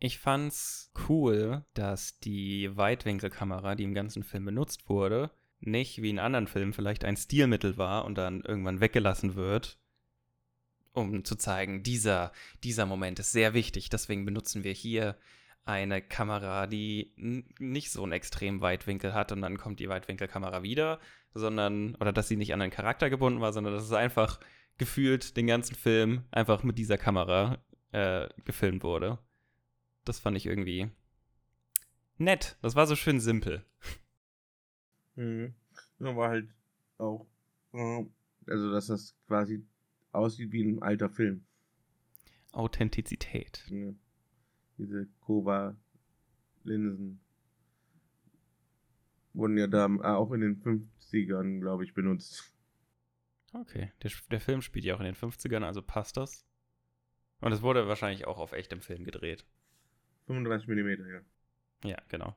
Ich fand's cool, dass die Weitwinkelkamera, die im ganzen Film benutzt wurde, nicht wie in anderen Filmen vielleicht ein Stilmittel war und dann irgendwann weggelassen wird, um zu zeigen, dieser, dieser Moment ist sehr wichtig, deswegen benutzen wir hier eine Kamera, die nicht so einen extrem Weitwinkel hat und dann kommt die Weitwinkelkamera wieder, sondern, oder dass sie nicht an einen Charakter gebunden war, sondern dass es einfach gefühlt den ganzen Film einfach mit dieser Kamera äh, gefilmt wurde. Das fand ich irgendwie nett. Das war so schön simpel. Mhm. War halt auch, äh, also dass das quasi aussieht wie ein alter Film. Authentizität. Ja. Diese Kova-Linsen wurden ja da äh, auch in den 50ern, glaube ich, benutzt. Okay, der, der Film spielt ja auch in den 50ern, also passt das. Und es wurde wahrscheinlich auch auf echtem Film gedreht. 35 mm, ja. Ja, genau.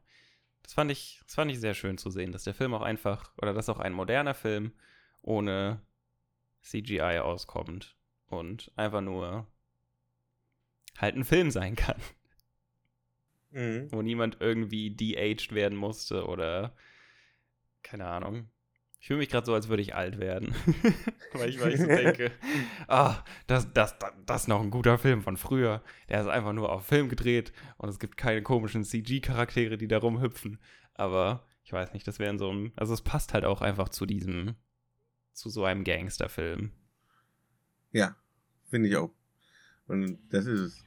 Das fand ich, das fand ich sehr schön zu sehen, dass der Film auch einfach, oder dass auch ein moderner Film ohne CGI auskommt und einfach nur halt ein Film sein kann. Mhm. Wo niemand irgendwie de-aged werden musste oder keine Ahnung. Ich fühle mich gerade so, als würde ich alt werden. weil, ich, weil ich so denke, ah, das, das, das, das ist noch ein guter Film von früher. Der ist einfach nur auf Film gedreht und es gibt keine komischen CG-Charaktere, die da rumhüpfen. Aber ich weiß nicht, das wäre so ein. Also es passt halt auch einfach zu diesem, zu so einem Gangsterfilm. Ja, finde ich auch. Und das ist es.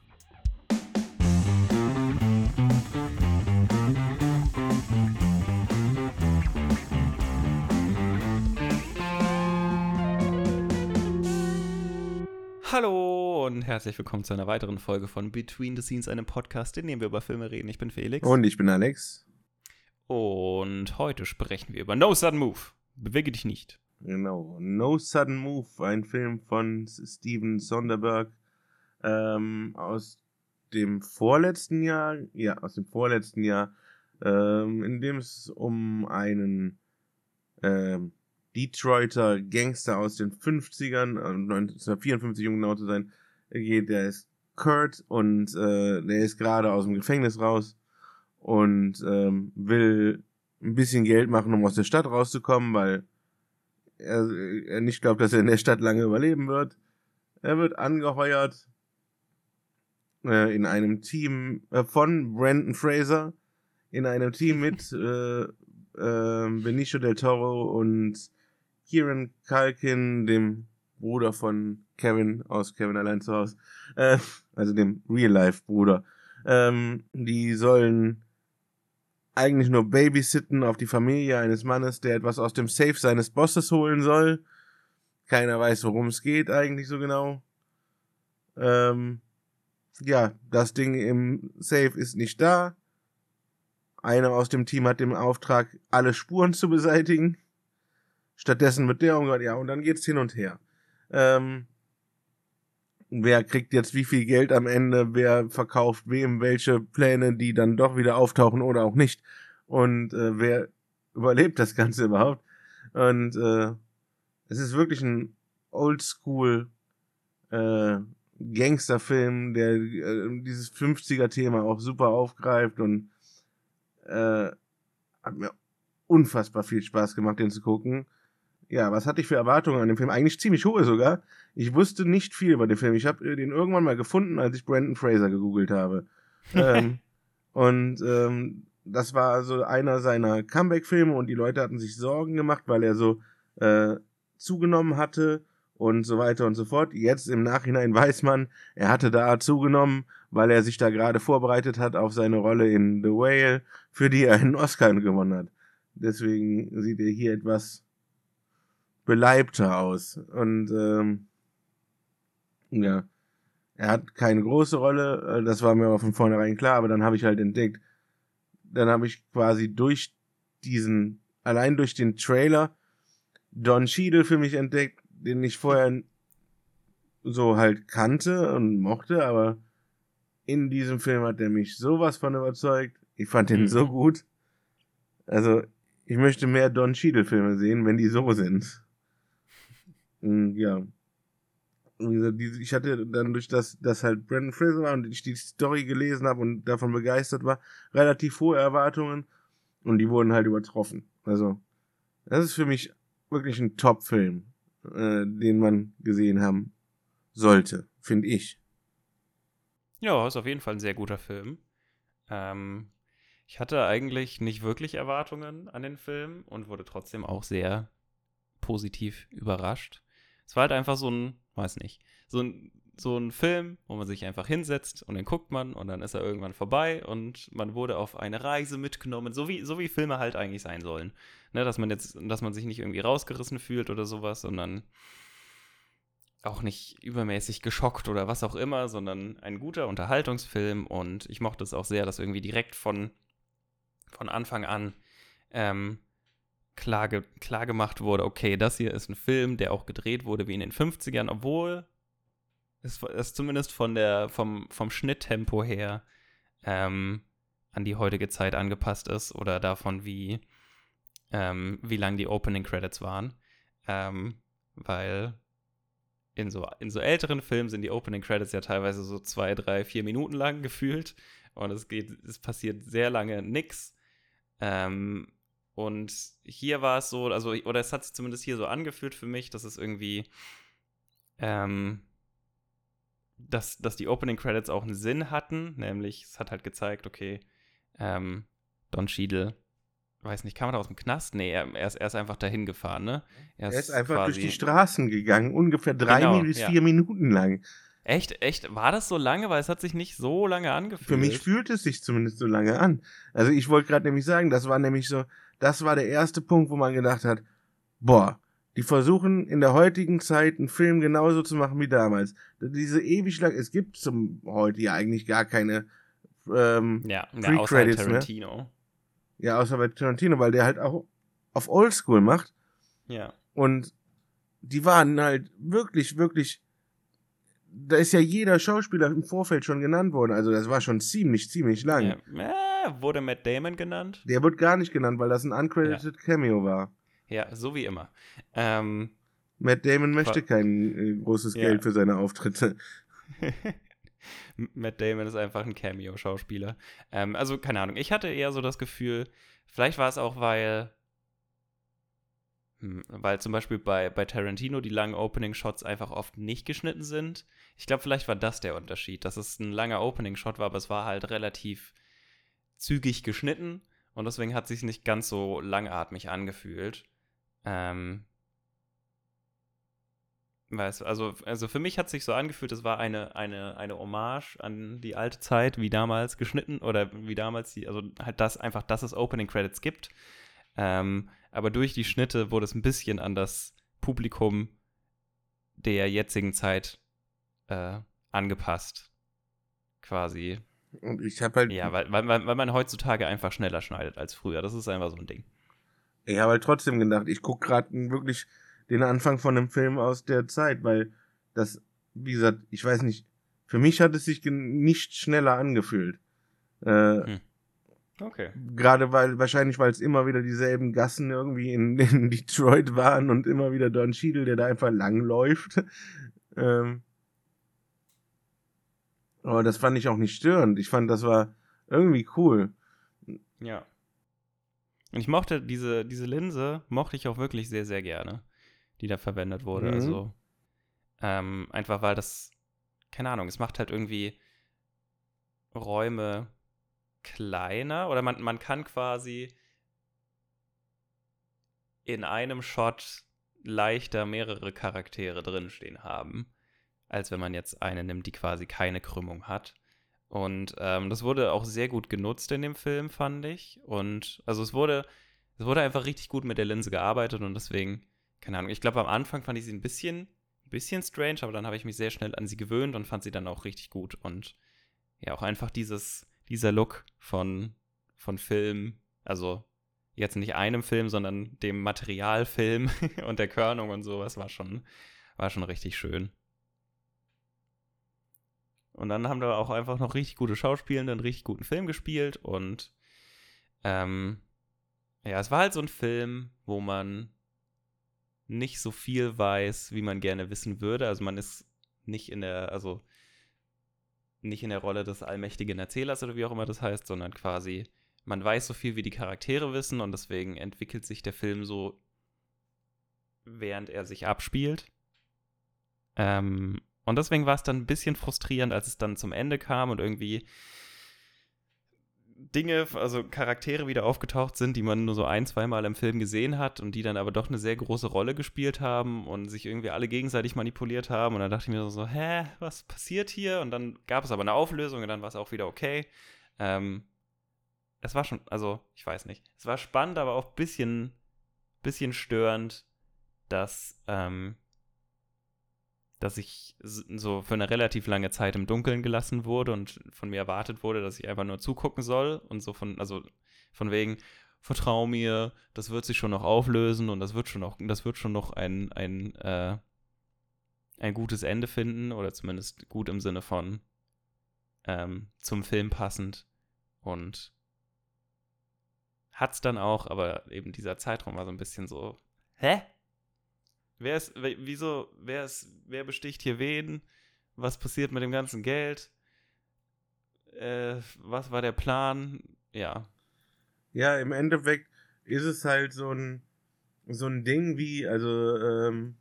Hallo und herzlich willkommen zu einer weiteren Folge von Between the Scenes, einem Podcast, in dem wir über Filme reden. Ich bin Felix. Und ich bin Alex. Und heute sprechen wir über No Sudden Move. Bewege dich nicht. Genau. No Sudden Move, ein Film von Steven Sonderberg ähm, aus dem vorletzten Jahr. Ja, aus dem vorletzten Jahr, ähm, in dem es um einen ähm, Detroiter Gangster aus den 50ern, 1954 um genau zu sein, geht. Der ist Kurt und äh, der ist gerade aus dem Gefängnis raus und ähm, will ein bisschen Geld machen, um aus der Stadt rauszukommen, weil er, er nicht glaubt, dass er in der Stadt lange überleben wird. Er wird angeheuert äh, in einem Team äh, von Brandon Fraser, in einem Team mit äh, äh, Benicio del Toro und Kieran Culkin, dem Bruder von Kevin aus Kevin allein zu Hause, äh, also dem Real-Life-Bruder. Ähm, die sollen eigentlich nur babysitten auf die Familie eines Mannes, der etwas aus dem Safe seines Bosses holen soll. Keiner weiß, worum es geht eigentlich so genau. Ähm, ja, das Ding im Safe ist nicht da. Einer aus dem Team hat den Auftrag, alle Spuren zu beseitigen. Stattdessen wird der umgehört, ja, und dann geht's hin und her. Ähm, wer kriegt jetzt wie viel Geld am Ende, wer verkauft wem welche Pläne, die dann doch wieder auftauchen oder auch nicht. Und äh, wer überlebt das Ganze überhaupt. Und äh, es ist wirklich ein Oldschool äh, Gangsterfilm, der äh, dieses 50er-Thema auch super aufgreift und äh, hat mir unfassbar viel Spaß gemacht, den zu gucken. Ja, was hatte ich für Erwartungen an den Film? Eigentlich ziemlich hohe sogar. Ich wusste nicht viel über den Film. Ich habe den irgendwann mal gefunden, als ich Brandon Fraser gegoogelt habe. ähm, und ähm, das war so einer seiner Comeback-Filme und die Leute hatten sich Sorgen gemacht, weil er so äh, zugenommen hatte und so weiter und so fort. Jetzt im Nachhinein weiß man, er hatte da zugenommen, weil er sich da gerade vorbereitet hat auf seine Rolle in The Whale, für die er einen Oscar gewonnen hat. Deswegen sieht er hier etwas beleibter aus. Und ähm, ja, er hat keine große Rolle, äh, das war mir aber von vornherein klar, aber dann habe ich halt entdeckt, dann habe ich quasi durch diesen, allein durch den Trailer Don Cheadle für mich entdeckt, den ich vorher so halt kannte und mochte, aber in diesem Film hat er mich sowas von überzeugt. Ich fand den mhm. so gut. Also, ich möchte mehr Don Cheadle Filme sehen, wenn die so sind. Mm, ja. wie gesagt, die, ich hatte dann durch das, dass halt Brandon Fraser war und ich die Story gelesen habe und davon begeistert war, relativ hohe Erwartungen und die wurden halt übertroffen. Also, das ist für mich wirklich ein Top-Film, äh, den man gesehen haben sollte, finde ich. Ja, ist auf jeden Fall ein sehr guter Film. Ähm, ich hatte eigentlich nicht wirklich Erwartungen an den Film und wurde trotzdem auch sehr positiv überrascht. Es war halt einfach so ein, weiß nicht, so ein, so ein Film, wo man sich einfach hinsetzt und dann guckt man und dann ist er irgendwann vorbei und man wurde auf eine Reise mitgenommen, so wie, so wie Filme halt eigentlich sein sollen. Ne, dass man jetzt, dass man sich nicht irgendwie rausgerissen fühlt oder sowas, sondern auch nicht übermäßig geschockt oder was auch immer, sondern ein guter Unterhaltungsfilm und ich mochte es auch sehr, dass irgendwie direkt von, von Anfang an ähm, klar, ge klar gemacht wurde, okay, das hier ist ein Film, der auch gedreht wurde wie in den 50ern, obwohl es, es zumindest von der, vom, vom Schnitttempo her ähm, an die heutige Zeit angepasst ist oder davon, wie, ähm, wie lang die Opening Credits waren. Ähm, weil in so, in so älteren Filmen sind die Opening Credits ja teilweise so zwei, drei, vier Minuten lang gefühlt. Und es geht, es passiert sehr lange nichts. Ähm, und hier war es so, also, oder es hat sich zumindest hier so angefühlt für mich, dass es irgendwie, ähm, dass, dass die Opening Credits auch einen Sinn hatten, nämlich es hat halt gezeigt, okay, ähm, Don Cheadle weiß nicht, kam er da aus dem Knast? Nee, er, er, ist, er ist einfach dahin gefahren, ne? Er ist, er ist einfach durch die Straßen gegangen, ungefähr drei genau, bis ja. vier Minuten lang. Echt, echt, war das so lange? Weil es hat sich nicht so lange angefühlt. Für mich fühlt es sich zumindest so lange an. Also ich wollte gerade nämlich sagen, das war nämlich so, das war der erste Punkt, wo man gedacht hat, boah, die versuchen in der heutigen Zeit einen Film genauso zu machen wie damals. Diese ewig lang, es gibt zum heute ja eigentlich gar keine ähm, ja, ja außer Tarantino. Mehr. Ja, außer bei Tarantino, weil der halt auch auf Oldschool macht. Ja. Und die waren halt wirklich, wirklich. Da ist ja jeder Schauspieler im Vorfeld schon genannt worden. Also das war schon ziemlich, ziemlich lang. Ja. Äh, wurde Matt Damon genannt? Der wird gar nicht genannt, weil das ein uncredited ja. Cameo war. Ja, so wie immer. Ähm, Matt Damon möchte kein äh, großes Geld für seine Auftritte. Matt Damon ist einfach ein Cameo-Schauspieler. Ähm, also, keine Ahnung. Ich hatte eher so das Gefühl, vielleicht war es auch, weil. Hm, weil zum Beispiel bei, bei Tarantino die langen Opening-Shots einfach oft nicht geschnitten sind. Ich glaube, vielleicht war das der Unterschied, dass es ein langer Opening-Shot war, aber es war halt relativ zügig geschnitten und deswegen hat es sich nicht ganz so langatmig angefühlt. Ähm, Weißt also, also für mich hat es sich so angefühlt, es war eine, eine, eine Hommage an die alte Zeit, wie damals geschnitten oder wie damals die, also halt das einfach, dass es Opening Credits gibt. Ähm, aber durch die Schnitte wurde es ein bisschen an das Publikum der jetzigen Zeit äh, angepasst. Quasi. Und ich habe halt. Ja, weil, weil, weil man heutzutage einfach schneller schneidet als früher. Das ist einfach so ein Ding. Ich habe halt trotzdem gedacht, ich gucke gerade wirklich den Anfang von einem Film aus der Zeit, weil das, wie gesagt, ich weiß nicht, für mich hat es sich nicht schneller angefühlt. Äh, hm. Okay. Gerade weil, wahrscheinlich, weil es immer wieder dieselben Gassen irgendwie in, in Detroit waren und immer wieder Don Cheadle, der da einfach langläuft. ähm, aber das fand ich auch nicht störend. Ich fand, das war irgendwie cool. Ja. Und ich mochte diese, diese Linse, mochte ich auch wirklich sehr, sehr gerne die da verwendet wurde. Mhm. Also ähm, einfach weil das, keine Ahnung, es macht halt irgendwie Räume kleiner oder man, man kann quasi in einem Shot leichter mehrere Charaktere drinstehen haben, als wenn man jetzt eine nimmt, die quasi keine Krümmung hat. Und ähm, das wurde auch sehr gut genutzt in dem Film, fand ich. Und also es wurde, es wurde einfach richtig gut mit der Linse gearbeitet und deswegen keine Ahnung, ich glaube, am Anfang fand ich sie ein bisschen, ein bisschen strange, aber dann habe ich mich sehr schnell an sie gewöhnt und fand sie dann auch richtig gut. Und ja, auch einfach dieses, dieser Look von, von Film, also jetzt nicht einem Film, sondern dem Materialfilm und der Körnung und sowas war schon, war schon richtig schön. Und dann haben wir auch einfach noch richtig gute Schauspielende, einen richtig guten Film gespielt und ähm, ja, es war halt so ein Film, wo man nicht so viel weiß, wie man gerne wissen würde. Also man ist nicht in der, also nicht in der Rolle des allmächtigen Erzählers oder wie auch immer das heißt, sondern quasi, man weiß so viel, wie die Charaktere wissen und deswegen entwickelt sich der Film so, während er sich abspielt. Ähm, und deswegen war es dann ein bisschen frustrierend, als es dann zum Ende kam und irgendwie Dinge, also Charaktere wieder aufgetaucht sind, die man nur so ein, zweimal im Film gesehen hat und die dann aber doch eine sehr große Rolle gespielt haben und sich irgendwie alle gegenseitig manipuliert haben. Und dann dachte ich mir so, hä, was passiert hier? Und dann gab es aber eine Auflösung und dann war es auch wieder okay. Ähm, es war schon, also ich weiß nicht. Es war spannend, aber auch ein bisschen, bisschen störend, dass ähm, dass ich so für eine relativ lange Zeit im Dunkeln gelassen wurde und von mir erwartet wurde, dass ich einfach nur zugucken soll und so von, also von wegen, vertrau mir, das wird sich schon noch auflösen und das wird schon noch, das wird schon noch ein, ein, äh, ein gutes Ende finden oder zumindest gut im Sinne von ähm, zum Film passend und hat's dann auch, aber eben dieser Zeitraum war so ein bisschen so, hä? Wer ist, wieso, wer ist, wer besticht hier wen? Was passiert mit dem ganzen Geld? Äh, was war der Plan? Ja. Ja, im Endeffekt ist es halt so ein, so ein Ding wie, also, ähm,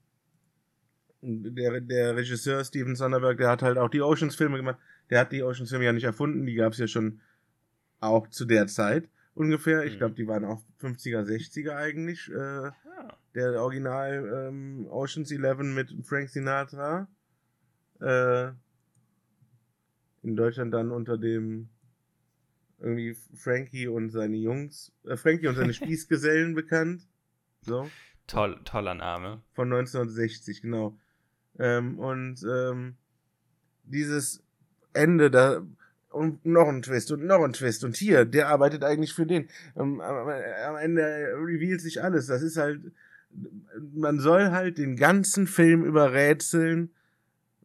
der, der Regisseur Steven Sonderberg, der hat halt auch die Oceans-Filme gemacht. Der hat die Oceans-Filme ja nicht erfunden, die gab es ja schon auch zu der Zeit ungefähr. Ich mhm. glaube, die waren auch 50er, 60er eigentlich. Äh, Der Original ähm, Oceans 11 mit Frank Sinatra. Äh, in Deutschland dann unter dem irgendwie Frankie und seine Jungs, äh, Frankie und seine Spießgesellen bekannt. So. Toll, toller Name. Von 1960, genau. Ähm, und ähm, dieses Ende, da und noch ein Twist und noch ein Twist und hier, der arbeitet eigentlich für den. Ähm, am Ende revealt sich alles. Das ist halt, man soll halt den ganzen Film überrätseln,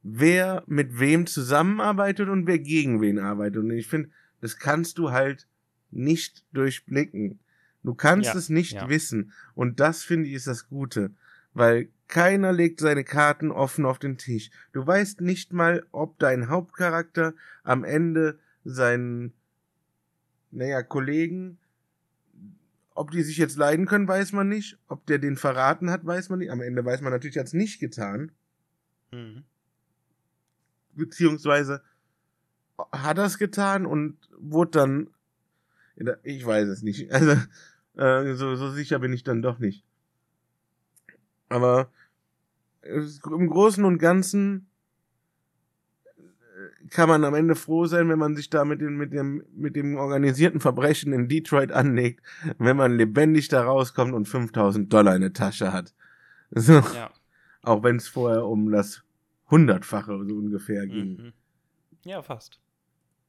wer mit wem zusammenarbeitet und wer gegen wen arbeitet. Und ich finde, das kannst du halt nicht durchblicken. Du kannst ja, es nicht ja. wissen. Und das finde ich ist das Gute. Weil keiner legt seine Karten offen auf den Tisch. Du weißt nicht mal, ob dein Hauptcharakter am Ende seinen, naja, Kollegen, ob die sich jetzt leiden können, weiß man nicht. Ob der den verraten hat, weiß man nicht. Am Ende weiß man natürlich, er hat es nicht getan. Mhm. Beziehungsweise hat er es getan und wurde dann. Ich weiß es nicht. Also, äh, so, so sicher bin ich dann doch nicht. Aber im Großen und Ganzen äh, kann man am Ende froh sein, wenn man sich da mit dem, mit dem, mit dem organisierten Verbrechen in Detroit anlegt, wenn man lebendig da rauskommt und 5000 Dollar in der Tasche hat. So. Ja. Auch wenn es vorher um das Hundertfache so ungefähr ging. Mhm. Ja, fast.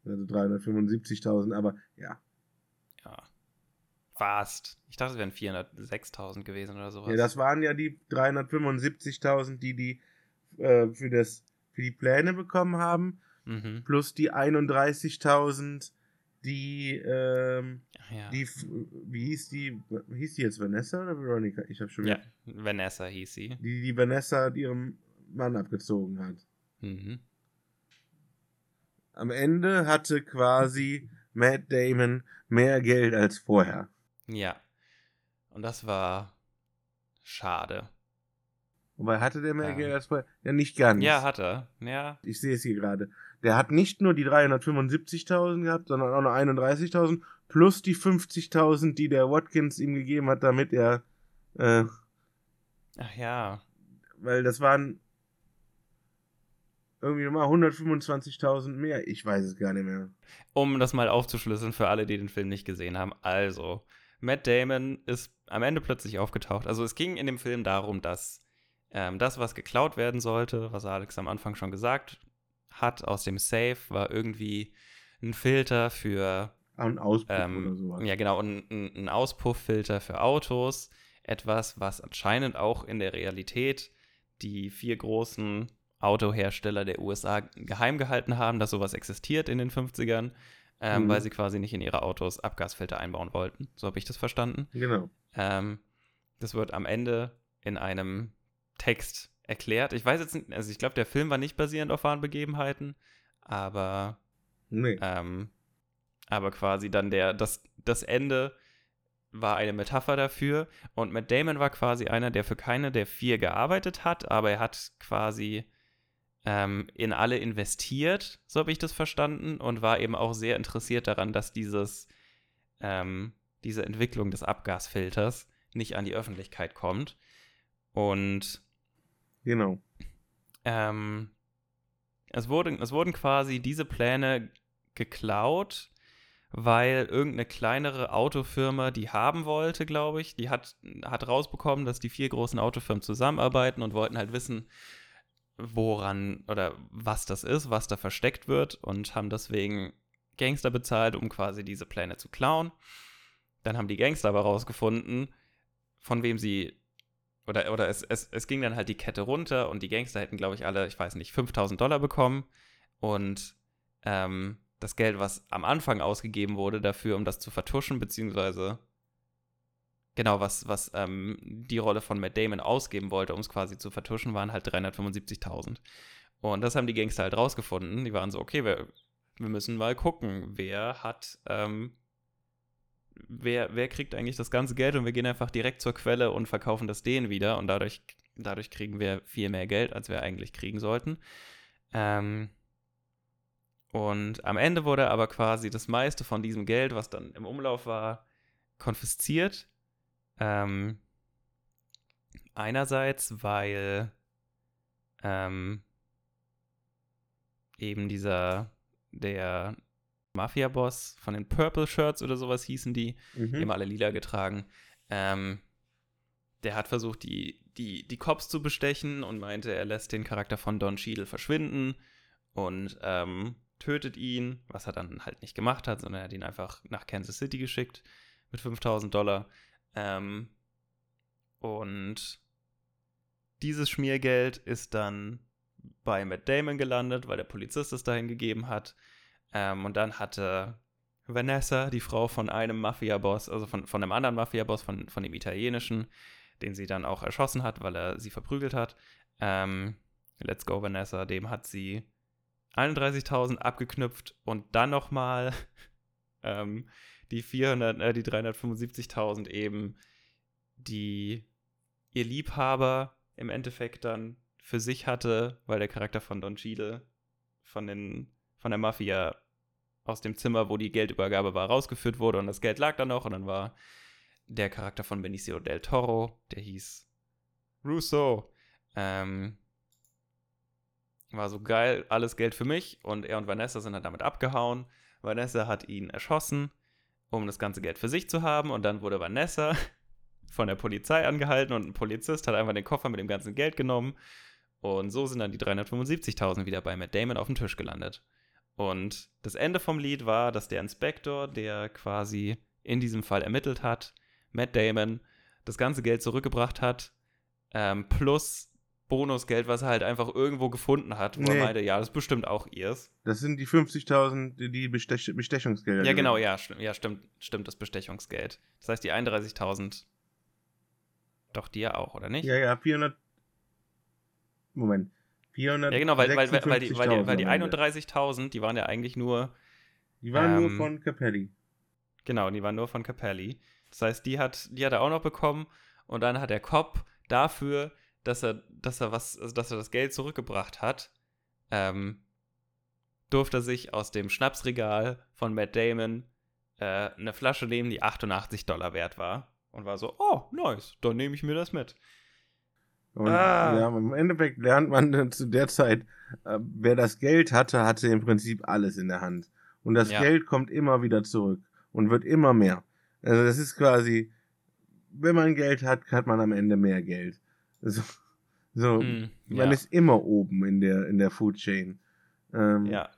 Also 375.000, aber ja. Ja. Fast. Ich dachte, es wären 406.000 gewesen oder sowas. Ja, das waren ja die 375.000, die die äh, für, das, für die Pläne bekommen haben. Mhm. Plus die 31.000, die, ähm, ja. die, wie hieß die, hieß die jetzt Vanessa oder Veronica? Ich habe schon Ja, Vanessa hieß sie. Die, die Vanessa ihrem Mann abgezogen hat. Mhm. Am Ende hatte quasi Matt Damon mehr Geld als vorher. Ja. Und das war schade. Wobei hatte der. Geld als vorher? Ja, nicht ganz. Ja, hat er. Ja. Ich sehe es hier gerade. Der hat nicht nur die 375.000 gehabt, sondern auch noch 31.000 plus die 50.000, die der Watkins ihm gegeben hat, damit er. Äh, Ach ja. Weil das waren irgendwie nochmal 125.000 mehr. Ich weiß es gar nicht mehr. Um das mal aufzuschlüsseln für alle, die den Film nicht gesehen haben. Also, Matt Damon ist am Ende plötzlich aufgetaucht. Also es ging in dem Film darum, dass ähm, das, was geklaut werden sollte, was Alex am Anfang schon gesagt hat, aus dem Safe, war irgendwie ein Filter für ein Auspuff ähm, oder sowas. Ja, genau, ein, ein Auspufffilter für Autos. Etwas, was anscheinend auch in der Realität die vier großen Autohersteller der USA geheim gehalten haben, dass sowas existiert in den 50ern ähm, mhm. weil sie quasi nicht in ihre Autos Abgasfilter einbauen wollten. So habe ich das verstanden. Genau. Ähm, das wird am Ende in einem Text erklärt. Ich weiß jetzt nicht, also ich glaube, der Film war nicht basierend auf wahren Begebenheiten, aber Nee. ähm, aber quasi dann der, das, das Ende war eine Metapher dafür. Und Matt Damon war quasi einer, der für keine der vier gearbeitet hat, aber er hat quasi ähm, in alle investiert, so habe ich das verstanden, und war eben auch sehr interessiert daran, dass dieses, ähm, diese Entwicklung des Abgasfilters nicht an die Öffentlichkeit kommt. Und Genau. ähm, es, wurde, es wurden quasi diese Pläne geklaut, weil irgendeine kleinere Autofirma die haben wollte, glaube ich. Die hat, hat rausbekommen, dass die vier großen Autofirmen zusammenarbeiten und wollten halt wissen, woran oder was das ist, was da versteckt wird und haben deswegen Gangster bezahlt, um quasi diese Pläne zu klauen. Dann haben die Gangster aber rausgefunden, von wem sie oder, oder es, es, es ging dann halt die Kette runter und die Gangster hätten, glaube ich, alle, ich weiß nicht, 5000 Dollar bekommen und ähm, das Geld, was am Anfang ausgegeben wurde dafür, um das zu vertuschen, beziehungsweise genau, was, was ähm, die Rolle von Matt Damon ausgeben wollte, um es quasi zu vertuschen, waren halt 375.000. Und das haben die Gangster halt rausgefunden. Die waren so, okay, wir, wir müssen mal gucken, wer hat, ähm, wer, wer kriegt eigentlich das ganze Geld und wir gehen einfach direkt zur Quelle und verkaufen das denen wieder und dadurch, dadurch kriegen wir viel mehr Geld, als wir eigentlich kriegen sollten. Ähm, und am Ende wurde aber quasi das meiste von diesem Geld, was dann im Umlauf war, konfisziert. Ähm, einerseits, weil ähm, eben dieser, der Mafia-Boss von den Purple Shirts oder sowas hießen die, Mhm. die haben alle lila getragen. Ähm, der hat versucht, die, die, die Cops zu bestechen und meinte, er lässt den Charakter von Don Cheadle verschwinden und ähm, tötet ihn, was er dann halt nicht gemacht hat, sondern er hat ihn einfach nach Kansas City geschickt mit 5000 Dollar. Ähm, und dieses Schmiergeld ist dann bei Matt Damon gelandet, weil der Polizist es dahin gegeben hat. Ähm, und dann hatte Vanessa, die Frau von einem Mafia-Boss, also von, von einem anderen Mafia-Boss, von, von dem italienischen, den sie dann auch erschossen hat, weil er sie verprügelt hat. Ähm, Let's go, Vanessa, dem hat sie 31.000 abgeknüpft und dann nochmal ähm, die 400, äh, die 375.000 eben, die ihr Liebhaber im Endeffekt dann für sich hatte, weil der Charakter von Don Cheadle von, den, von der Mafia aus dem Zimmer, wo die Geldübergabe war, rausgeführt wurde und das Geld lag da noch und dann war der Charakter von Benicio del Toro, der hieß Russo, ähm, war so geil, alles Geld für mich und er und Vanessa sind dann damit abgehauen. Vanessa hat ihn erschossen, um das ganze Geld für sich zu haben und dann wurde Vanessa von der Polizei angehalten und ein Polizist hat einfach den Koffer mit dem ganzen Geld genommen und so sind dann die 375.000 wieder bei Matt Damon auf dem Tisch gelandet. Und das Ende vom Lied war, dass der Inspektor, der quasi in diesem Fall ermittelt hat, Matt Damon, das ganze Geld zurückgebracht hat, ähm, plus Bonusgeld, was er halt einfach irgendwo gefunden hat, wo Nee. er meinte, ja, das ist bestimmt auch ihrs. Das sind die 50.000, die- Bestech Bestechungsgelder. Ja, genau, ja, sti- ja stimmt, stimmt, das Bestechungsgeld. Das heißt, die 31.000, doch die ja auch, oder nicht? Ja, ja, 400. Moment. 400. Ja, genau, weil, weil, weil, weil die, weil die, weil die am Ende. 31.000, die waren ja eigentlich nur, Die waren nur ähm, von Capelli. genau, die waren nur von Capelli. Das heißt, die hat, die hat er auch noch bekommen und dann hat der Cop dafür, dass er, dass er was, also dass er das Geld zurückgebracht hat, ähm, durfte er sich aus dem Schnapsregal von Matt Damon äh, eine Flasche nehmen, die 88 Dollar wert war. Und war so, oh, nice, dann nehme ich mir das mit. Und Ah. ja, im Endeffekt lernt man zu der Zeit, äh, wer das Geld hatte, hatte im Prinzip alles in der Hand. Und das Ja. Geld kommt immer wieder zurück und wird immer mehr. Also das ist quasi, wenn man Geld hat, hat man am Ende mehr Geld. So, so Mm, man ja. ist immer oben in der, in der Food Chain. Ähm, Ja.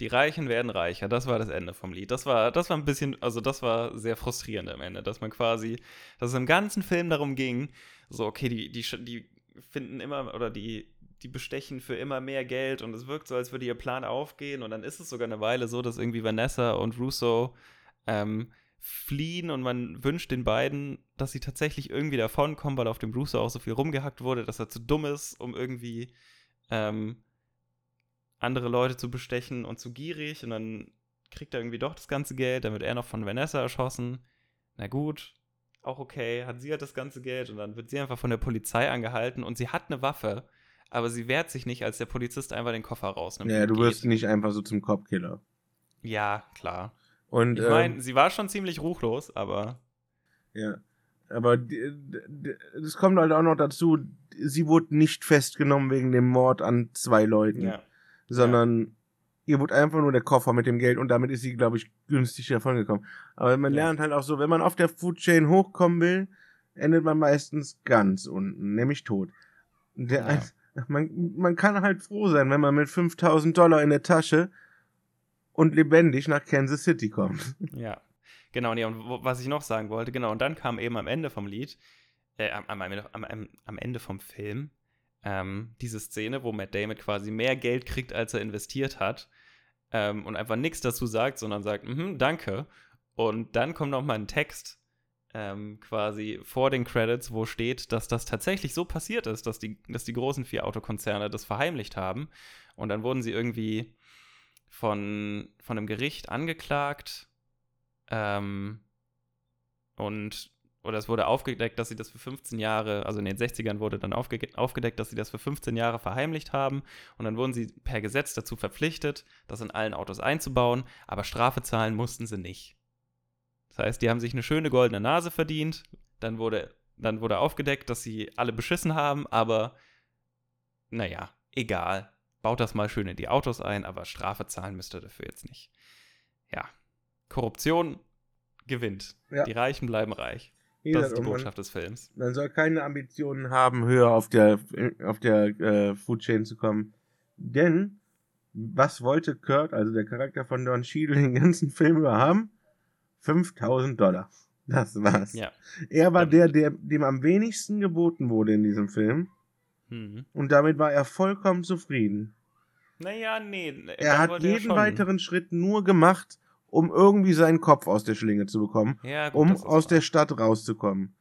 Die Reichen werden reicher. Das war das Ende vom Lied. Das war, das war ein bisschen, also das war sehr frustrierend am Ende, dass man quasi, dass es im ganzen Film darum ging, so, okay, die, die, die finden immer oder die, die bestechen für immer mehr Geld und es wirkt so, als würde ihr Plan aufgehen und dann ist es sogar eine Weile so, dass irgendwie Vanessa und Russo ähm, fliehen und man wünscht den beiden, dass sie tatsächlich irgendwie davonkommen, weil auf dem Bruce auch so viel rumgehackt wurde, dass er zu dumm ist, um irgendwie ähm, andere Leute zu bestechen und zu gierig und dann kriegt er irgendwie doch das ganze Geld, dann wird er noch von Vanessa erschossen. Na gut, auch okay, hat sie halt das ganze Geld und dann wird sie einfach von der Polizei angehalten und sie hat eine Waffe, aber sie wehrt sich nicht, als der Polizist einfach den Koffer rausnimmt. Ja, du wirst nicht einfach so zum Cop-Killer. Ja, klar. Und, Ich ähm, meine, sie war schon ziemlich ruchlos, aber Ja. Aber es kommt halt auch noch dazu, sie wurde nicht festgenommen wegen dem Mord an zwei Leuten, ja. sondern ihr wurde einfach nur der Koffer mit dem Geld und damit ist sie, glaube ich, günstig davongekommen. Aber man Ja. lernt halt auch so, wenn man auf der Food Chain hochkommen will, endet man meistens ganz unten, nämlich tot. Der Ja. man, man kann halt froh sein, wenn man mit 5000 Dollar in der Tasche und lebendig nach Kansas City kommt. Ja, genau. Nee, und was ich noch sagen wollte, genau, und dann kam eben am Ende vom Lied, äh, am, am, am, am, Ende vom Film, ähm, diese Szene, wo Matt Damon quasi mehr Geld kriegt, als er investiert hat ähm, und einfach nichts dazu sagt, sondern sagt, mhm, danke. Und dann kommt noch mal ein Text ähm, quasi vor den Credits, wo steht, dass das tatsächlich so passiert ist, dass die, dass die großen vier Autokonzerne das verheimlicht haben. Und dann wurden sie irgendwie von, von einem Gericht angeklagt. Ähm, und oder es wurde aufgedeckt, dass sie das für 15 Jahre, also in den 60ern wurde dann aufge aufgedeckt, dass sie das für 15 Jahre verheimlicht haben. Und dann wurden sie per Gesetz dazu verpflichtet, das in allen Autos einzubauen, aber Strafe zahlen mussten sie nicht. Das heißt, die haben sich eine schöne goldene Nase verdient. Dann wurde, dann wurde aufgedeckt, dass sie alle beschissen haben, aber naja, egal. Baut das mal schön in die Autos ein, aber Strafe zahlen müsst ihr dafür jetzt nicht. Ja. Korruption gewinnt. Ja. Die Reichen bleiben reich. Wie Das gesagt, ist die und man- Botschaft des Films. Man soll keine Ambitionen haben, höher auf der, auf der äh, Food Chain zu kommen. Denn, was wollte Kurt, also der Charakter von Don Cheadle, den ganzen Film über haben? 5000 Dollar. Das war's. Ja. Er war der, der, dem am wenigsten geboten wurde in diesem Film. Mhm. Und damit war er vollkommen zufrieden. Naja, nee. Er hat jeden schon- weiteren Schritt nur gemacht, um irgendwie seinen Kopf aus der Schlinge zu bekommen ja, gut, um aus der. Stadt rauszukommen.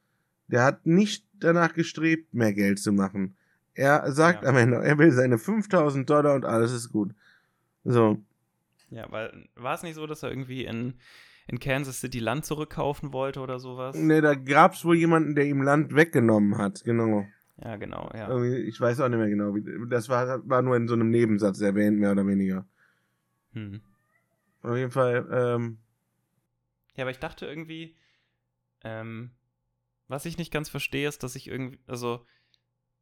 Der hat nicht danach gestrebt, mehr Geld zu machen. Er sagt Ja. am Ende, er will seine 5000 Dollar und alles ist gut. So, Ja, weil war es nicht so, dass er irgendwie in, in Kansas City Land zurückkaufen wollte oder sowas? ne, da gab's wohl jemanden, der ihm Land weggenommen hat, genau. Ja, genau, ja. Irgendwie, ich weiß auch nicht mehr genau, wie, das war, war nur in so einem Nebensatz erwähnt, mehr oder weniger. Hm. Auf jeden Fall, ähm, Ja, aber ich dachte irgendwie, ähm, was ich nicht ganz verstehe, ist, dass ich irgendwie, also,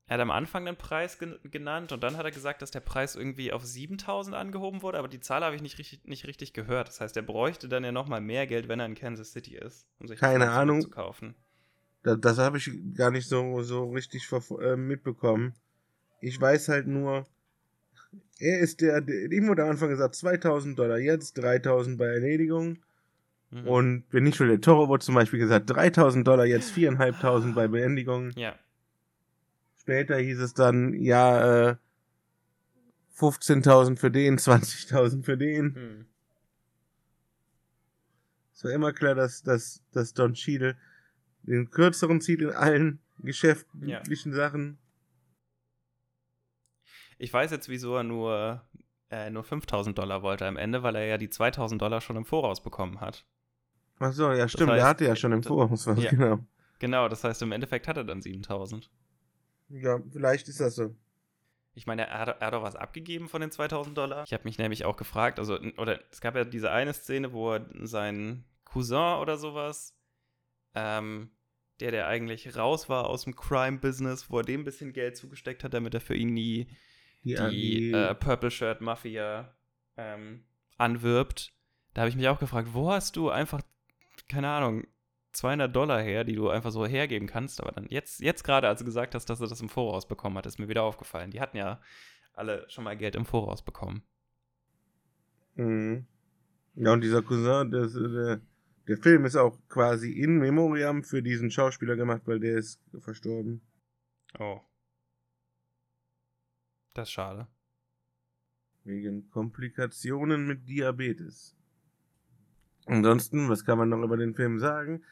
er hat am Anfang den Preis gen genannt und dann hat er gesagt, dass der Preis irgendwie auf 7000 angehoben wurde, aber die Zahl habe ich nicht richtig, nicht richtig gehört. Das heißt, er bräuchte dann ja nochmal mehr Geld, wenn er in Kansas City ist, um sich Keine Ahnung. zu kaufen. Das, das habe ich gar nicht so, so richtig äh, mitbekommen. Ich weiß halt nur, er ist der, der ihm wurde am Anfang gesagt 2000 Dollar, jetzt 3000 bei Erledigung. Mhm. Und Benicio del Toro wurde zum Beispiel gesagt 3000 Dollar, jetzt 4500 bei Beendigung. ja, Später hieß es dann, ja, äh, 15.000 für den, 20.000 für den. hm. Es war immer klar, dass, dass, dass Don Cheadle den kürzeren zieht in allen geschäftlichen Sachen. Ich weiß jetzt, wieso er nur, äh, nur 5000 Dollar wollte am Ende, weil er ja die 2000 Dollar schon im Voraus bekommen hat. Ach so, ja, stimmt, heißt, der hatte ja schon im Voraus was, ja. genau. Genau, das heißt, im Endeffekt hat er dann 7000. Ja, vielleicht ist das so. Ich meine, er hat, er hat auch was abgegeben von den 2000 Dollar. Ich habe mich nämlich auch gefragt, also, oder es gab ja diese eine Szene, wo er seinen Cousin oder sowas, ähm, der, der eigentlich raus war aus dem Crime-Business, wo er dem ein bisschen Geld zugesteckt hat, damit er für ihn nie Die, die äh, Purple Shirt Mafia ähm, anwirbt. Da habe ich mich auch gefragt, wo hast du einfach, keine Ahnung, 200 Dollar her, die du einfach so hergeben kannst. Aber dann jetzt, jetzt gerade, als du gesagt hast, dass er das im Voraus bekommen hat, ist mir wieder aufgefallen. Die hatten ja alle schon mal Geld im Voraus bekommen. Mhm. Ja, und dieser Cousin, äh, der, der Film ist auch quasi in Memoriam für diesen Schauspieler gemacht, weil der ist verstorben. Oh. Das ist schade. Wegen Komplikationen mit Diabetes. Ansonsten, was kann man noch über den Film sagen?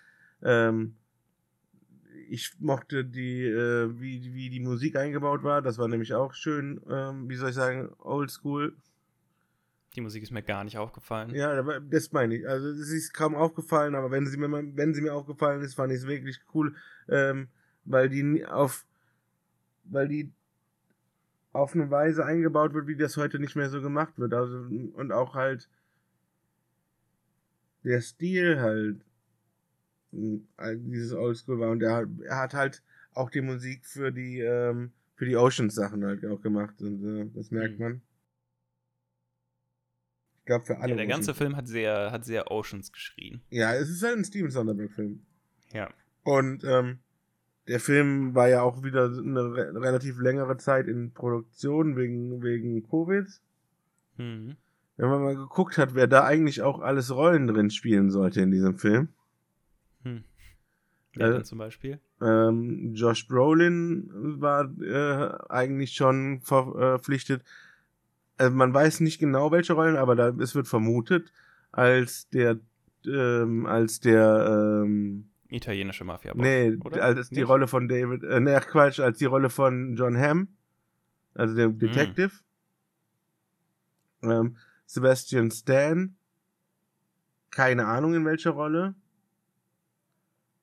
Ähm, ich mochte die, äh, wie, wie die Musik eingebaut war. Das war nämlich auch schön, ähm, wie soll ich sagen, oldschool. Die Musik ist mir gar nicht aufgefallen. Ja, das meine ich. Also es ist kaum aufgefallen, aber wenn sie mir wenn sie mir aufgefallen ist, fand ich es wirklich cool, ähm, weil die auf, weil die auf eine Weise eingebaut wird, wie das heute nicht mehr so gemacht wird. Also und auch halt der Stil halt halt dieses Oldschool war und er hat, er hat halt auch die Musik für die ähm, für die Oceans Sachen halt auch gemacht und äh, das merkt Mhm. man. Glaube für alle. Ja, der ganze. Film hat sehr, hat sehr Oceans geschrien. Ja, es ist halt ein Steven Sonderberg-Film. Ja. Und ähm, der Film war ja auch wieder eine re relativ längere Zeit in Produktion wegen, wegen Covid. Mhm. Wenn man mal geguckt hat, wer da eigentlich auch alles Rollen drin spielen sollte in diesem Film. Hm. Wer Äh, denn zum Beispiel? Ähm, Josh Brolin war äh, eigentlich schon verpflichtet. Also man weiß nicht genau welche Rollen, aber da, es wird vermutet, als der ähm, als der ähm, Italienische Mafia. Nee, oder? als die Nicht? Rolle von David, äh, nee, Quatsch, als die Rolle von John Hamm, also der Hm. Detective. Ähm, Sebastian Stan, keine Ahnung in welcher Rolle.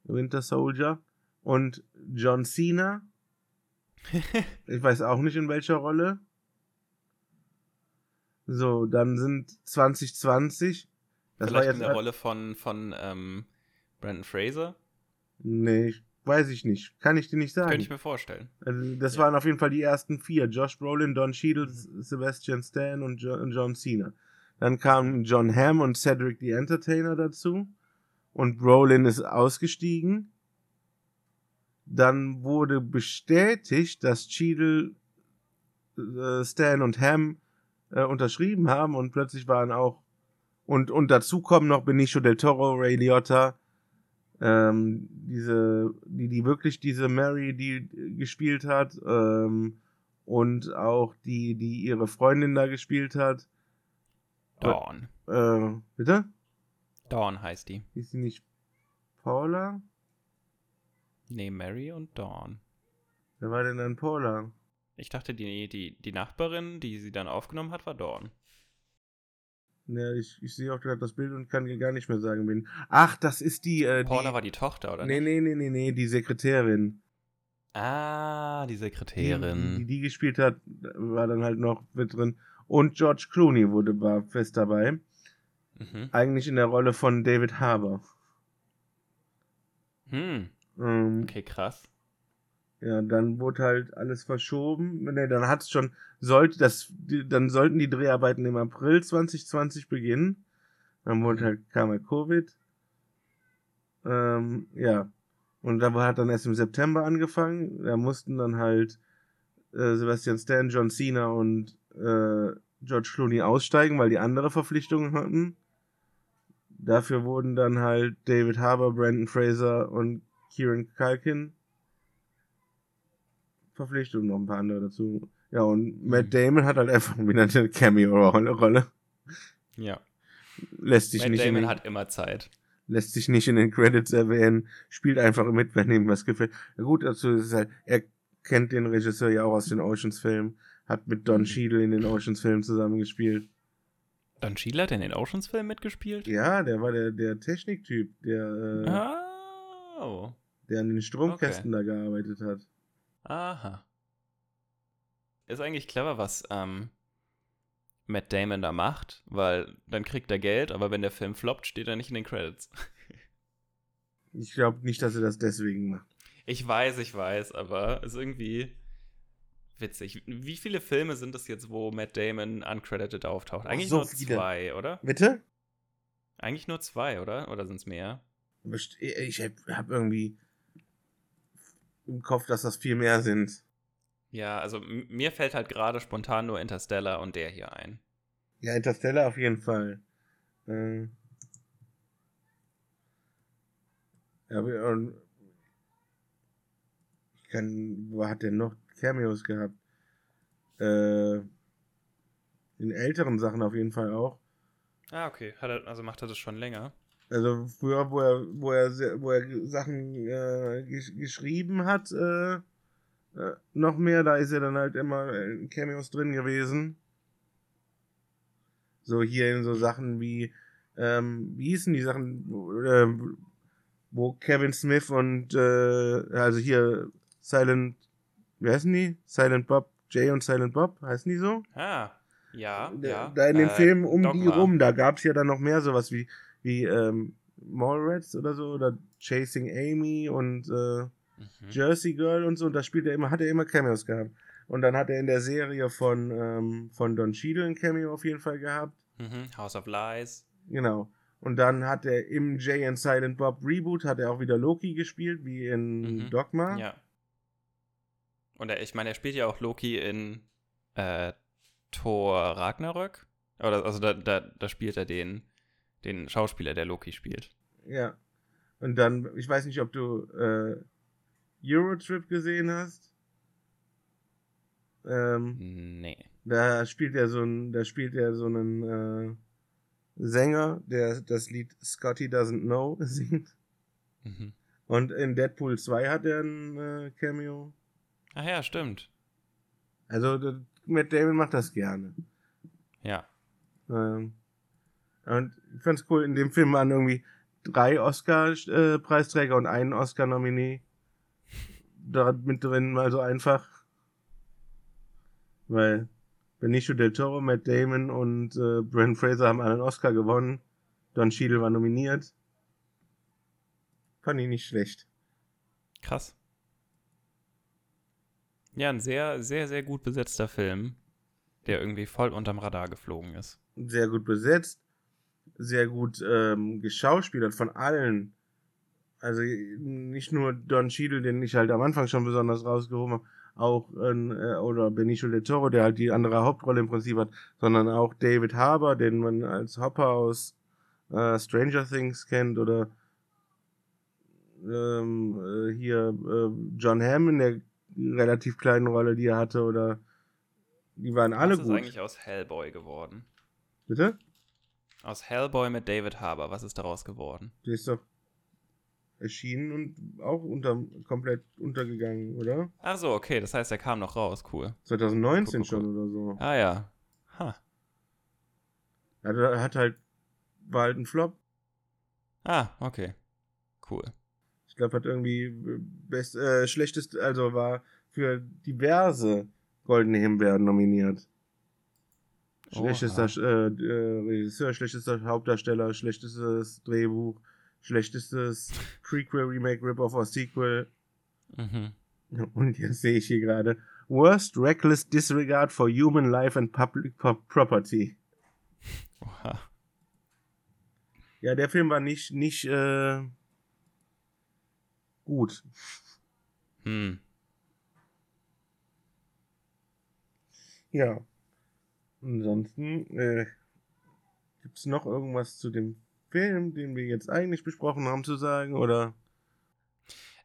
Winter Soldier. Und John Cena, ich weiß auch nicht in welcher Rolle. So, dann sind 2020. Das war Vielleicht jetzt in der Rolle von, von ähm, Brandon Fraser. Nee, weiß ich nicht. Kann ich dir nicht sagen. Könnte ich mir vorstellen. Also das Ja. waren auf jeden Fall die ersten vier. Josh Brolin, Don Cheadle, Sebastian Stan und John Cena. Dann kamen John Hamm und Cedric the Entertainer dazu. Und Brolin ist ausgestiegen. Dann wurde bestätigt, dass Cheadle, äh, Stan und Hamm äh, unterschrieben haben und plötzlich waren auch und, und dazu kommen noch Benicio del Toro, Ray Liotta, ähm, diese, die, die wirklich diese Mary, die äh, gespielt hat, ähm, und auch die, die ihre Freundin da gespielt hat. Dawn. Äh, bitte? Dawn heißt die. Ist sie nicht Paula? Nee, Mary und Dawn. Wer war denn dann Paula? Ich dachte, die, die, die Nachbarin, die sie dann aufgenommen hat, war Dawn. Ne, ich, ich sehe auch gerade das Bild und kann gar nicht mehr sagen, wen. Ach, das ist die, äh, Paula die. war die Tochter, oder Nee, nee, nee, nee, nee, die Sekretärin. Ah, die Die, die, Sekretärin. die gespielt hat, war dann halt noch mit drin. Und George Clooney wurde war fest dabei. Mhm. Eigentlich in der Rolle von David Harbour. Hm, Ähm, okay, krass. Ja, dann wurde halt alles verschoben. Ne, dann hat's schon, sollte das, dann sollten die Dreharbeiten im April 2020 beginnen. Dann wurde halt, kam halt Covid. Ähm, ja. Und da hat dann erst im September angefangen. Da mussten dann halt äh, Sebastian Stan, John Cena und äh, George Clooney aussteigen, weil die andere Verpflichtungen hatten. Dafür wurden dann halt David Harbour, Brandon Fraser und Kieran Culkin verpflichtet und noch ein paar andere dazu. Ja, und Matt Mhm. Damon hat halt einfach wieder eine Cameo-Rolle. Rolle. Ja. Lässt sich Matt nicht in Damon den, hat immer Zeit. lässt sich nicht in den Credits erwähnen, spielt einfach mit, wenn ihm was gefällt. Ja, gut, dazu ist es halt, er kennt den Regisseur ja auch aus den Oceans-Filmen, hat mit Don Mhm. Cheadle in den Oceans-Filmen zusammengespielt. Don Cheadle hat in den Oceans-Film mitgespielt? Ja, der war der, der Techniktyp, der, äh, Ah. Oh. der an den Stromkästen da gearbeitet hat. Aha. Ist eigentlich clever, was ähm, Matt Damon da macht, weil dann kriegt er Geld, aber wenn der Film floppt, steht er nicht in den Credits. Ich glaube nicht, dass er das deswegen macht. Ich weiß, ich weiß, aber ist irgendwie witzig. Wie viele Filme sind es jetzt, wo Matt Damon uncredited auftaucht? Eigentlich so nur viele. zwei, oder? Bitte? Eigentlich nur zwei, oder? Oder sind es mehr? Ich habe irgendwie im Kopf, dass das viel mehr sind. Ja, also mir fällt halt gerade spontan nur Interstellar und der hier ein. Ja, Interstellar auf jeden Fall. Äh, ja, ich kann, wo hat der noch Cameos gehabt? Äh, in älteren Sachen auf jeden Fall auch. Ah, okay. Hat er, also macht er das schon länger. Also früher, wo er, wo er, wo er Sachen äh, gesch geschrieben hat, äh, äh, noch mehr, da ist er dann halt immer in Cameos drin gewesen. So hier in so Sachen wie, ähm, wie hießen die Sachen, wo, äh, wo Kevin Smith und, äh, also hier Silent, wie heißen die? Silent Bob, Jay und Silent Bob, heißen die so? Ah, ja, Da- ja. Da in den Äh, Filmen um die Dogma. rum, da gab es ja dann noch mehr sowas wie, wie ähm, Mallrats oder so, oder Chasing Amy und äh, Mhm. Jersey Girl und so, und da spielt er immer, hat er immer Cameos gehabt. Und dann hat er in der Serie von, ähm, von Don Cheadle ein Cameo auf jeden Fall gehabt. Mhm. House of Lies. Genau. Und dann hat er im Jay and Silent Bob Reboot hat er auch wieder Loki gespielt, wie in Mhm. Dogma. Ja. Und er, ich meine, er spielt ja auch Loki in äh, Thor Ragnarök. Oder, also da, da, da spielt er den, den Schauspieler, der Loki spielt. Ja. Und dann, ich weiß nicht, ob du äh, Eurotrip gesehen hast. Ähm, Nee. Da spielt er so ein, da spielt er so einen äh, Sänger, der das Lied Scotty Doesn't Know singt. Mhm. Und in Deadpool 2 hat er ein äh, Cameo. Ach ja, stimmt. Also Matt Damon macht das gerne. Ja. Ähm, und ich fand's cool, in dem Film waren irgendwie drei Oscar-Preisträger und einen Oscar-Nominee da mit drin, mal so einfach. Weil Benicio del Toro, Matt Damon und äh, Brent Fraser haben alle einen Oscar gewonnen. Don Cheadle war nominiert. Fand ich nicht schlecht. Krass. Ja, ein sehr, sehr, sehr gut besetzter Film, der irgendwie voll unterm Radar geflogen ist. Sehr gut besetzt, sehr gut ähm, geschauspielert von allen. Also nicht nur Don Cheadle, den ich halt am Anfang schon besonders rausgehoben habe, auch ähm, äh, oder Benicio del Toro, der halt die andere Hauptrolle im Prinzip hat, sondern auch David Harbour, den man als Hopper aus äh, Stranger Things kennt oder ähm, äh, hier äh, John Hamm in der relativ kleinen Rolle, die er hatte oder die waren alle Was ist gut. eigentlich aus Hellboy geworden? Bitte? Aus Hellboy mit David Harbour, was ist daraus geworden? Der ist doch erschienen und auch unter, komplett untergegangen, oder? Ach so, okay, das heißt, er kam noch raus, cool. 2019 Guck, guck, schon oder so. Ah ja. Ha. Er hat halt, war halt ein Flop. Ah, okay. Cool. Ich glaube, hat irgendwie best, äh, schlechtest, also war für diverse goldene Himbeeren nominiert. Schlechtester äh, äh, Regisseur, schlechtester Hauptdarsteller, schlechtestes Drehbuch, schlechtestes Prequel, Remake, Rip-Off oder Sequel. Mhm. Und jetzt sehe ich hier gerade Worst Reckless Disregard for Human Life and Public Pro- Property. Oha. Ja, der Film war nicht, nicht äh, gut. Hm. Ja. Ansonsten äh, gibt es noch irgendwas zu dem Film, den wir jetzt eigentlich besprochen haben, zu sagen? Oder?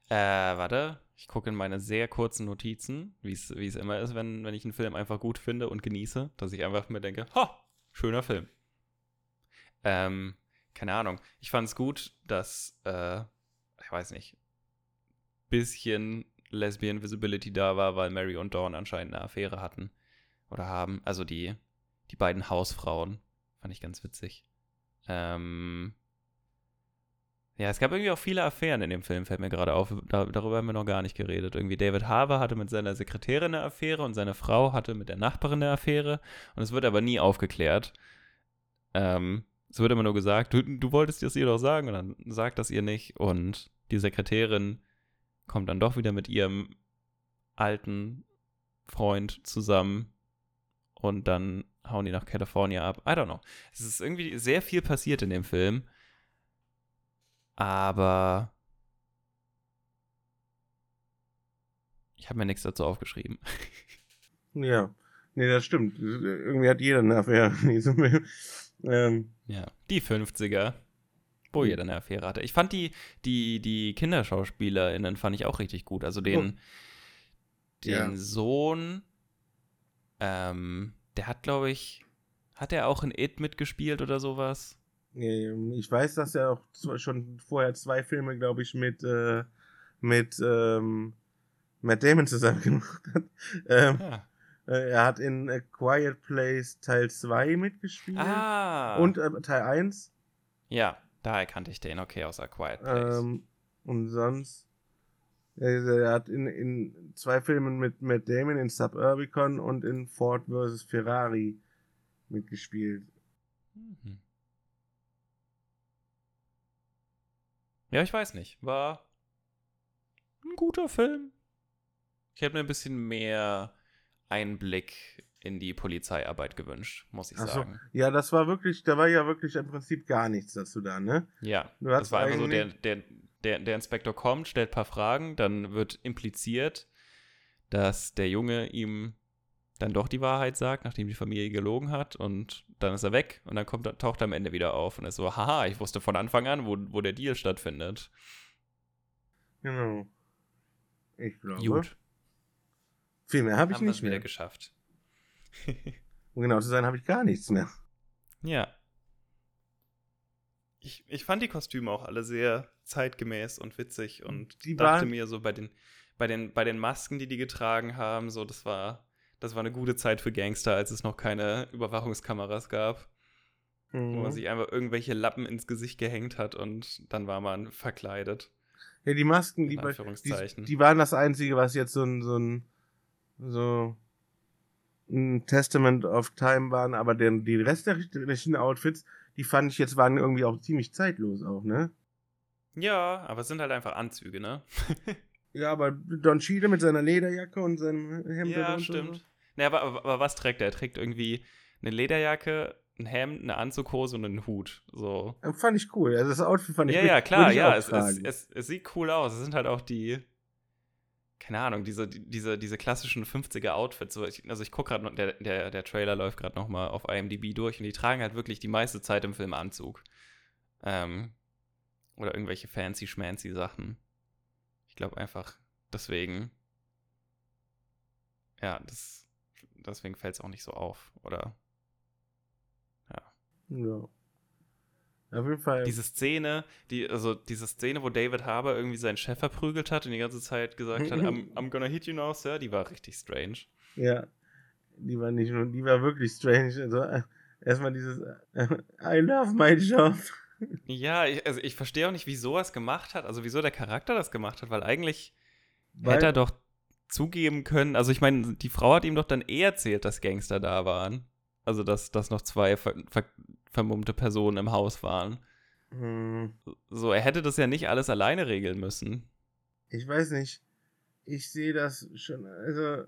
Äh, warte. Ich gucke in meine sehr kurzen Notizen, wie es immer ist, wenn, wenn ich einen Film einfach gut finde und genieße, dass ich einfach mir denke, ha, schöner Film. Ähm, keine Ahnung. Ich fand es gut, dass, äh, ich weiß nicht, bisschen Lesbian Visibility da war, weil Mary und Dawn anscheinend eine Affäre hatten. Oder haben. Also die, die beiden Hausfrauen. Fand ich ganz witzig. Ähm, ja, es gab irgendwie auch viele Affären in dem Film, fällt mir gerade auf. Da, darüber haben wir noch gar nicht geredet. Irgendwie David Harbour hatte mit seiner Sekretärin eine Affäre und seine Frau hatte mit der Nachbarin eine Affäre. Und es wird aber nie aufgeklärt. Ähm, es wird immer nur gesagt, du, du wolltest das ihr doch sagen und dann sagt das ihr nicht. Und die Sekretärin kommt dann doch wieder mit ihrem alten Freund zusammen und dann hauen die nach California ab. I don't know. Es ist irgendwie sehr viel passiert in dem Film. Aber ich habe mir nichts dazu aufgeschrieben. Ja. Nee, das stimmt. Irgendwie hat jeder eine Affäre in diesem Film. Ähm, Ja, die 50er. Wo jeder eine Affäre hatte. Ich fand die, die, die KinderschauspielerInnen fand ich auch richtig gut. Also den, den Ja. Sohn, ähm, der hat, glaube ich, Hat er auch in It mitgespielt oder sowas? Ähm, Ich weiß, dass er auch schon vorher zwei Filme, glaube ich, mit, äh, mit ähm, Matt Damon zusammen gemacht hat. Ähm, Ja. äh, er hat in A Quiet Place Teil 2 mitgespielt. Ah. Und äh, Teil 1. Ja, da erkannte ich den, okay, aus A Quiet Place. Ähm, und sonst. Er hat in, in zwei Filmen mit Matt Damon in Suburbicon und in Ford vs. Ferrari mitgespielt. Mhm. Ja, ich weiß nicht. War ein guter Film. Ich hätte mir ein bisschen mehr Einblick in die Polizeiarbeit gewünscht, muss ich so. sagen. Ja, das war wirklich, da war ja wirklich im Prinzip gar nichts dazu da, ne? Ja, Du das war einfach so, der, der, der, der Inspektor kommt, stellt ein paar Fragen, dann wird impliziert, dass der Junge ihm dann doch die Wahrheit sagt, nachdem die Familie gelogen hat und dann ist er weg und dann kommt, taucht er am Ende wieder auf und ist so, haha, ich wusste von Anfang an, wo, wo der Deal stattfindet. Genau. Ich glaube. Gut, Viel mehr habe ich nicht es wieder mehr. geschafft. Um genau zu sein, habe ich gar nichts mehr. Ja. Ich, ich fand die Kostüme auch alle sehr zeitgemäß und witzig und Die dachte waren- mir so bei den, bei, den, bei den Masken, die die getragen haben, so das war, das war eine gute Zeit für Gangster, als es noch keine Überwachungskameras gab, wo man Mhm. sich einfach irgendwelche Lappen ins Gesicht gehängt hat und dann war man verkleidet. Ja, die Masken, die, die, die waren das Einzige, was jetzt so ein, so ein, so ein Testament of Time waren, aber den, die restlichen Outfits, die fand ich jetzt waren irgendwie auch ziemlich zeitlos auch, ne? Ja, aber es sind halt einfach Anzüge, ne? Ja, aber Don Cheadle mit seiner Lederjacke und seinem Hemd Ja, stimmt. so. Ne, aber, aber, aber was trägt er? Er trägt irgendwie eine Lederjacke, ein Hemd, eine Anzughose und einen Hut. So. Äh, Fand ich cool. Also das Outfit fand ich Ja, ja, klar, ja. Es, es, es, es sieht cool aus. Es sind halt auch die, keine Ahnung, diese, die- diese, diese klassischen 50er-Outfits. So, ich, also ich gucke gerade noch, der, der, der Trailer läuft gerade noch mal auf IMDb durch und die tragen halt wirklich die meiste Zeit im Film Anzug. Ähm, oder irgendwelche fancy schmancy Sachen. Ich glaube einfach deswegen. Ja, das, deswegen fällt es auch nicht so auf. Oder ja. Auf jeden Fall. diese Szene, die, also diese Szene, wo David Harbour irgendwie seinen Chef verprügelt hat und die ganze Zeit gesagt hat, I'm, I'm gonna hit you now, Sir, die war richtig strange. Ja, die war nicht nur, die war wirklich strange. Also äh, erstmal dieses äh, I love my job. Ja, ich, also ich verstehe auch nicht, wieso er es gemacht hat, also wieso der Charakter das gemacht hat, weil eigentlich Weil- hätte er doch zugeben können, also ich meine, die Frau hat ihm doch dann eh erzählt, dass Gangster da waren. Also, dass, dass noch zwei ver, ver, vermummte Personen im Haus waren. Hm, So, er hätte das ja nicht alles alleine regeln müssen. ich weiß nicht. Ich sehe das schon. Also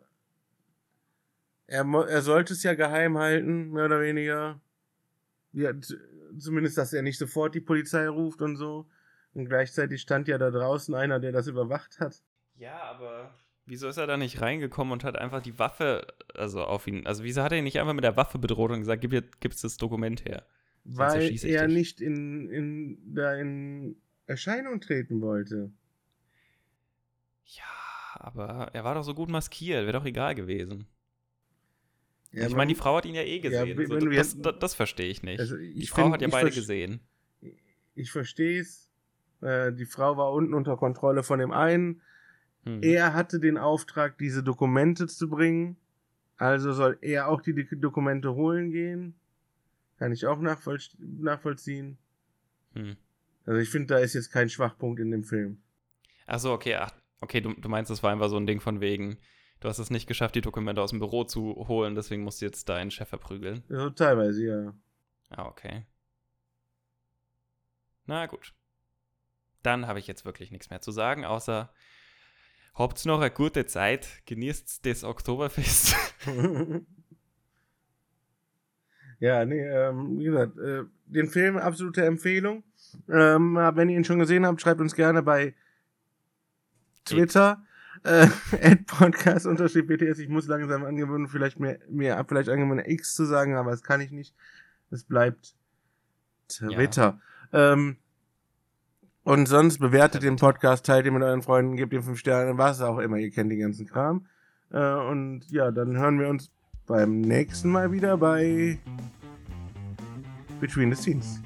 er, er sollte es ja geheim halten, mehr oder weniger. Ja, zumindest, dass er nicht sofort die Polizei ruft und so. Und gleichzeitig stand ja da draußen einer, der das überwacht hat. Ja, aber wieso ist er da nicht reingekommen und hat einfach die Waffe, also auf ihn, also wieso hat er ihn nicht einfach mit der Waffe bedroht und gesagt, gib gib's das Dokument her? Weil er dich. nicht in, in, da in Erscheinung treten wollte. Ja, aber er war doch so gut maskiert, wäre doch egal gewesen. Ja, ich meine, die Frau hat ihn ja eh Ja, gesehen. wenn so, das, das, das verstehe ich nicht. Also die ich Frau find- hat ja beide gesehen. ich verstehe es. Äh, die Frau war unten unter Kontrolle von dem einen. Hm. Er hatte den Auftrag, diese Dokumente zu bringen. Also soll er auch die Dokumente holen gehen. Kann ich auch nachvoll nachvollziehen. Hm. Also ich finde, da ist jetzt kein Schwachpunkt in dem Film. Achso, okay, ach, okay, du, du meinst, das war einfach so ein Ding von wegen, du hast es nicht geschafft, die Dokumente aus dem Büro zu holen, deswegen musst du jetzt deinen Chef verprügeln. Also teilweise, ja. Ah, okay. Na gut. Dann habe ich jetzt wirklich nichts mehr zu sagen, außer habt noch eine gute Zeit, genießt das Oktoberfest. ja, nee, ähm, wie gesagt, äh, den Film absolute Empfehlung. Ähm, wenn ihr ihn schon gesehen habt, schreibt uns gerne bei Twitter. Äh, podcast bts Ich muss langsam angewöhnen, vielleicht mir, mir vielleicht angewöhnen, X zu sagen, aber das kann ich nicht. Es bleibt Twitter. Ähm, und sonst bewertet den Podcast, teilt ihn mit euren Freunden, gebt ihm fünf Sterne, was auch immer. Ihr kennt den ganzen Kram. Äh, und ja, dann hören wir uns beim nächsten Mal wieder bei Between the Scenes.